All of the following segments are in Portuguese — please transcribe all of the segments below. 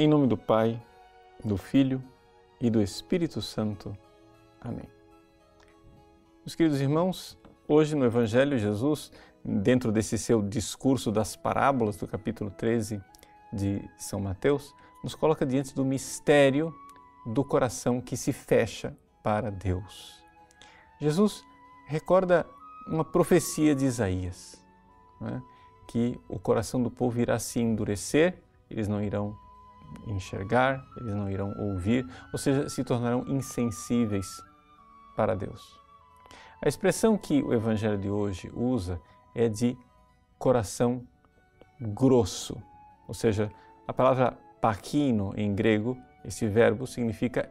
Em nome do Pai, do Filho e do Espírito Santo. Amém. Meus queridos irmãos, hoje no Evangelho, Jesus, dentro desse seu discurso das parábolas do capítulo 13 de São Mateus, nos coloca diante do mistério do coração que se fecha para Deus. Jesus recorda uma profecia de Isaías, é? que o coração do povo irá se endurecer, eles não irão enxergar, eles não irão ouvir, ou seja, se tornarão insensíveis para Deus. A expressão que o Evangelho de hoje usa é de coração grosso, ou seja, a palavra paquino em grego, esse verbo significa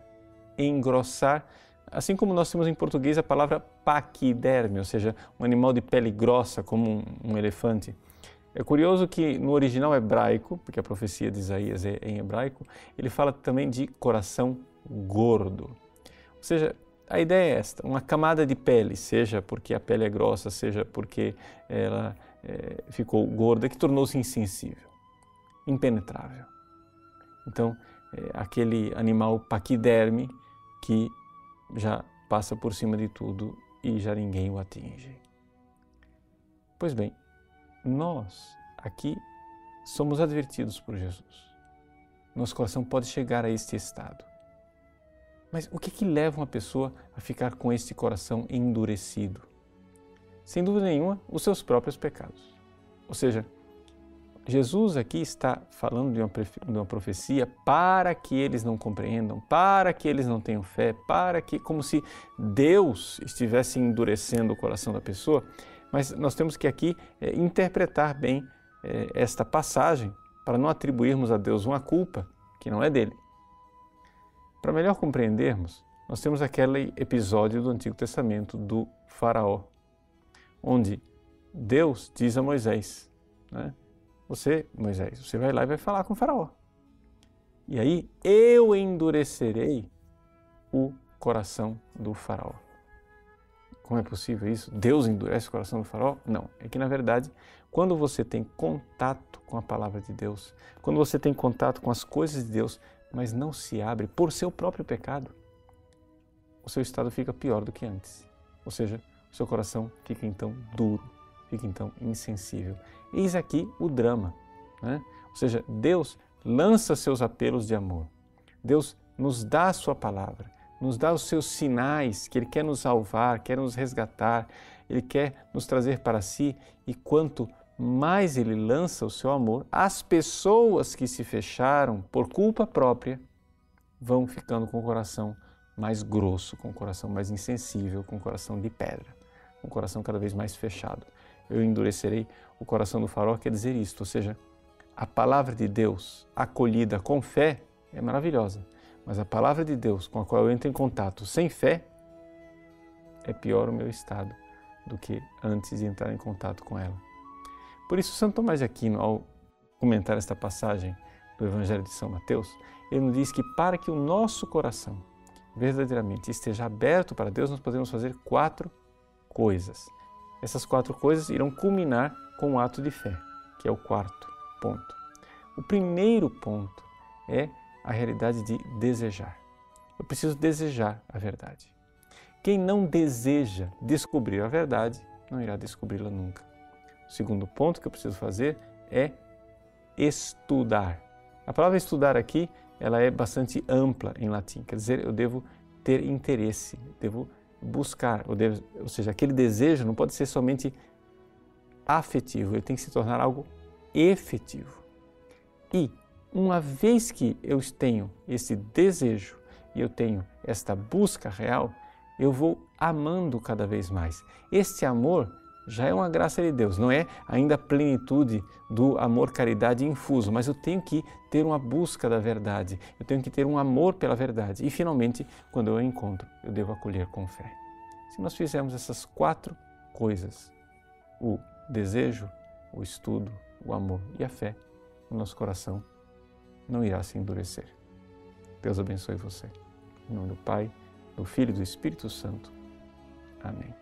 engrossar, assim como nós temos em português a palavra paquiderme, ou seja, um animal de pele grossa como um, um elefante. É curioso que no original hebraico, porque a profecia de Isaías é em hebraico, ele fala também de coração gordo. Ou seja, a ideia é esta: uma camada de pele, seja porque a pele é grossa, seja porque ela é, ficou gorda, que tornou-se insensível, impenetrável. Então, é, aquele animal paquiderme que já passa por cima de tudo e já ninguém o atinge. Pois bem, nós aqui somos advertidos por Jesus. Nosso coração pode chegar a este estado. Mas o que, que leva uma pessoa a ficar com este coração endurecido? Sem dúvida nenhuma, os seus próprios pecados. Ou seja, Jesus aqui está falando de uma, de uma profecia para que eles não compreendam, para que eles não tenham fé, para que, como se Deus estivesse endurecendo o coração da pessoa, mas nós temos que aqui é, interpretar bem é, esta passagem para não atribuirmos a Deus uma culpa que não é dele. Para melhor compreendermos, nós temos aquele episódio do Antigo Testamento do Faraó, onde Deus diz a Moisés: né, Você, Moisés, você vai lá e vai falar com o Faraó. E aí eu endurecerei o coração do Faraó. Como é possível isso? Deus endurece o coração do faraó? Não. É que, na verdade, quando você tem contato com a palavra de Deus, quando você tem contato com as coisas de Deus, mas não se abre por seu próprio pecado, o seu estado fica pior do que antes. Ou seja, o seu coração fica então duro, fica então insensível. Eis aqui o drama. Né? Ou seja, Deus lança seus apelos de amor. Deus nos dá a sua palavra nos dá os seus sinais que Ele quer nos salvar, quer nos resgatar, Ele quer nos trazer para si e quanto mais Ele lança o seu amor, as pessoas que se fecharam por culpa própria vão ficando com o coração mais grosso, com o coração mais insensível, com o coração de pedra, com o coração cada vez mais fechado. Eu endurecerei o coração do farol, quer dizer isto, ou seja, a palavra de Deus acolhida com fé é maravilhosa mas a palavra de Deus com a qual eu entro em contato sem fé, é pior o meu estado do que antes de entrar em contato com ela. Por isso, Santo Tomás de Aquino, ao comentar esta passagem do Evangelho de São Mateus, ele nos diz que para que o nosso coração verdadeiramente esteja aberto para Deus, nós podemos fazer quatro coisas. Essas quatro coisas irão culminar com o ato de fé, que é o quarto ponto. O primeiro ponto é a realidade de desejar. Eu preciso desejar a verdade. Quem não deseja descobrir a verdade, não irá descobri-la nunca. O segundo ponto que eu preciso fazer é estudar. A palavra estudar aqui, ela é bastante ampla em latim, quer dizer, eu devo ter interesse, devo buscar, ou, devo, ou seja, aquele desejo não pode ser somente afetivo, ele tem que se tornar algo efetivo. E uma vez que eu tenho esse desejo e eu tenho esta busca real, eu vou amando cada vez mais. Este amor já é uma graça de Deus, não é ainda a plenitude do amor caridade infuso, mas eu tenho que ter uma busca da verdade, eu tenho que ter um amor pela verdade e finalmente, quando eu a encontro, eu devo acolher com fé. Se nós fizermos essas quatro coisas, o desejo, o estudo, o amor e a fé, o nosso coração não irá se endurecer. Deus abençoe você. Em nome do Pai, do Filho e do Espírito Santo. Amém.